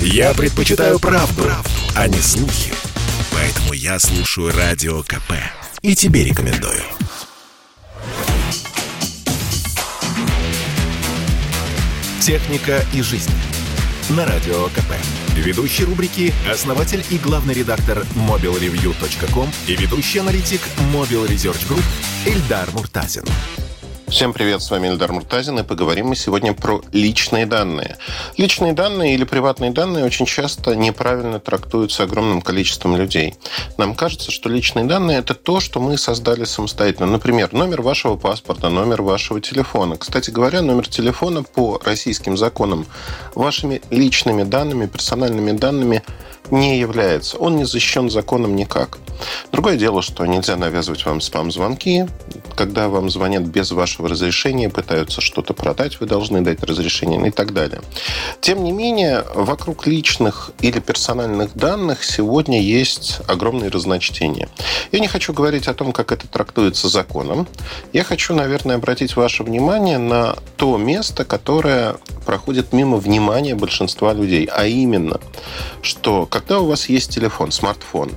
Я предпочитаю правду, правду, а не слухи. Поэтому я слушаю Радио КП. И тебе рекомендую. «Техника и жизнь» на Радио КП. Ведущий рубрики – основатель и главный редактор mobilreview.com и ведущий аналитик Mobile Research Group Эльдар Муртазин. Всем привет, с вами Эльдар Муртазин, и поговорим мы сегодня про личные данные. Личные данные или приватные данные очень часто неправильно трактуются огромным количеством людей. Нам кажется, что личные данные – это то, что мы создали самостоятельно. Например, номер вашего паспорта, номер вашего телефона. Кстати говоря, номер телефона по российским законам вашими личными данными, персональными данными не является. Он не защищен законом никак. Другое дело, что нельзя навязывать вам спам-звонки, когда вам звонят без вашего разрешения, пытаются что-то продать, вы должны дать разрешение и так далее. Тем не менее, вокруг личных или персональных данных сегодня есть огромные разночтения. Я не хочу говорить о том, как это трактуется законом. Я хочу, наверное, обратить ваше внимание на то место, которое проходит мимо внимания большинства людей. А именно, что когда у вас есть телефон, смартфон,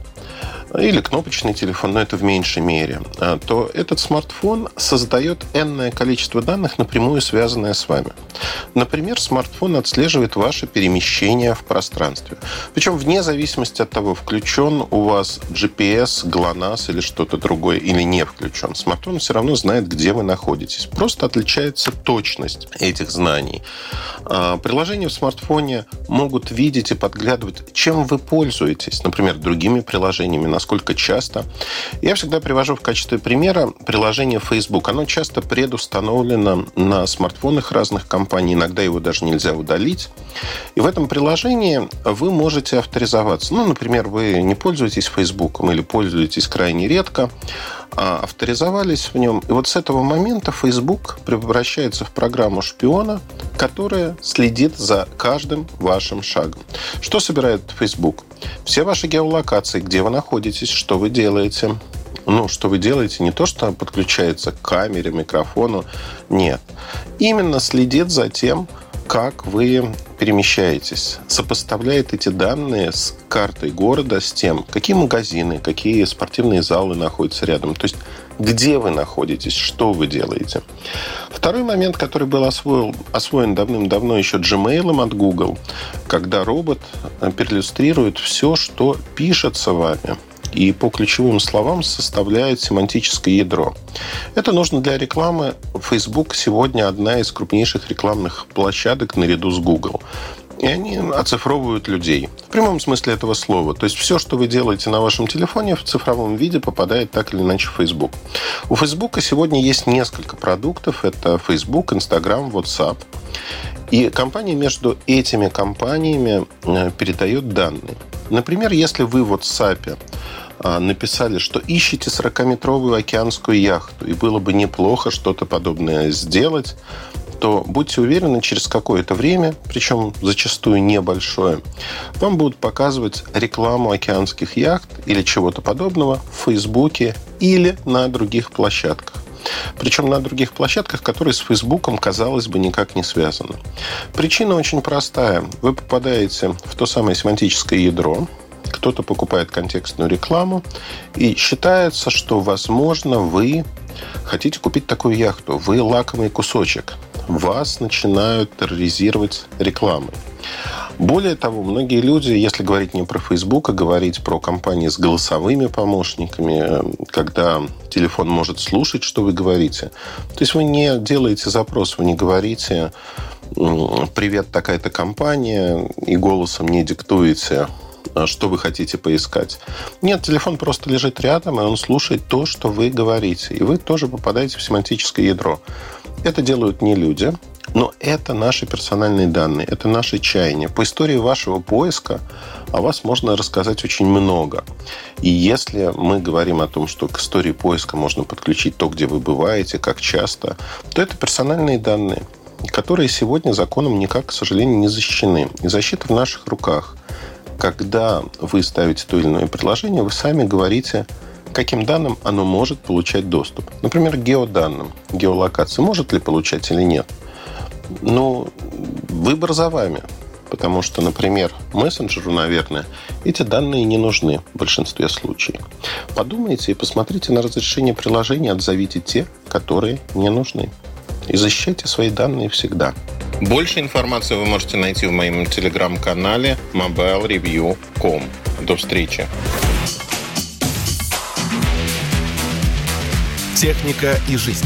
или кнопочный телефон, но это в меньшей мере, а, то этот смартфон создает энное количество данных, напрямую связанное с вами. Например, смартфон отслеживает ваше перемещение в пространстве. Причем вне зависимости от того, включен у вас GPS, GLONASS или что-то другое, или не включен. Смартфон все равно знает, где вы находитесь. Просто отличается точность этих знаний. А, приложения в смартфоне могут видеть и подглядывать, чем вы пользуетесь. Например, другими приложениями, насколько часто. Я всегда привожу в качестве примера приложение Facebook. Оно часто предустановлено на смартфонах разных компаний. Иногда его даже нельзя удалить. И в этом приложении вы можете авторизоваться. Ну, например, вы не пользуетесь Facebook или пользуетесь крайне редко, а авторизовались в нем. И вот с этого момента Facebook превращается в программу шпиона, которая следит за каждым вашим шагом. Что собирает Facebook? Все ваши геолокации, где вы находитесь, что вы делаете, ну, что вы делаете, не то, что подключается к камере, микрофону, нет. Именно следит за тем, как вы перемещаетесь, сопоставляет эти данные с картой города, с тем, какие магазины, какие спортивные залы находятся рядом. То есть где вы находитесь, что вы делаете. Второй момент, который был освоил, освоен давным-давно еще Gmail от Google, когда робот переиллюстрирует все, что пишется вами – и по ключевым словам составляет семантическое ядро. Это нужно для рекламы. Facebook сегодня одна из крупнейших рекламных площадок наряду с Google. И они оцифровывают людей. В прямом смысле этого слова. То есть все, что вы делаете на вашем телефоне, в цифровом виде попадает так или иначе в Facebook. У Facebook сегодня есть несколько продуктов. Это Facebook, Instagram, WhatsApp. И компания между этими компаниями э, передает данные. Например, если вы в WhatsApp а, написали, что ищете 40-метровую океанскую яхту, и было бы неплохо что-то подобное сделать, то будьте уверены, через какое-то время, причем зачастую небольшое, вам будут показывать рекламу океанских яхт или чего-то подобного в Фейсбуке или на других площадках. Причем на других площадках, которые с Фейсбуком, казалось бы, никак не связаны. Причина очень простая. Вы попадаете в то самое семантическое ядро, кто-то покупает контекстную рекламу, и считается, что, возможно, вы хотите купить такую яхту, вы лакомый кусочек, вас начинают терроризировать рекламой. Более того, многие люди, если говорить не про Facebook, а говорить про компании с голосовыми помощниками, когда телефон может слушать, что вы говорите. То есть вы не делаете запрос, вы не говорите «Привет, такая-то компания», и голосом не диктуете а что вы хотите поискать. Нет, телефон просто лежит рядом, и он слушает то, что вы говорите. И вы тоже попадаете в семантическое ядро. Это делают не люди, но это наши персональные данные, это наши чаяния. По истории вашего поиска о вас можно рассказать очень много. И если мы говорим о том, что к истории поиска можно подключить то, где вы бываете, как часто, то это персональные данные, которые сегодня законом никак, к сожалению, не защищены. И защита в наших руках когда вы ставите то или иное приложение, вы сами говорите, каким данным оно может получать доступ. Например, геоданным, геолокации может ли получать или нет. Ну, выбор за вами. потому что, например, мессенджеру, наверное, эти данные не нужны в большинстве случаев. Подумайте и посмотрите на разрешение приложения, отзовите те, которые не нужны. И защищайте свои данные всегда. Больше информации вы можете найти в моем телеграм-канале mobilereview.com. До встречи! Техника и жизнь.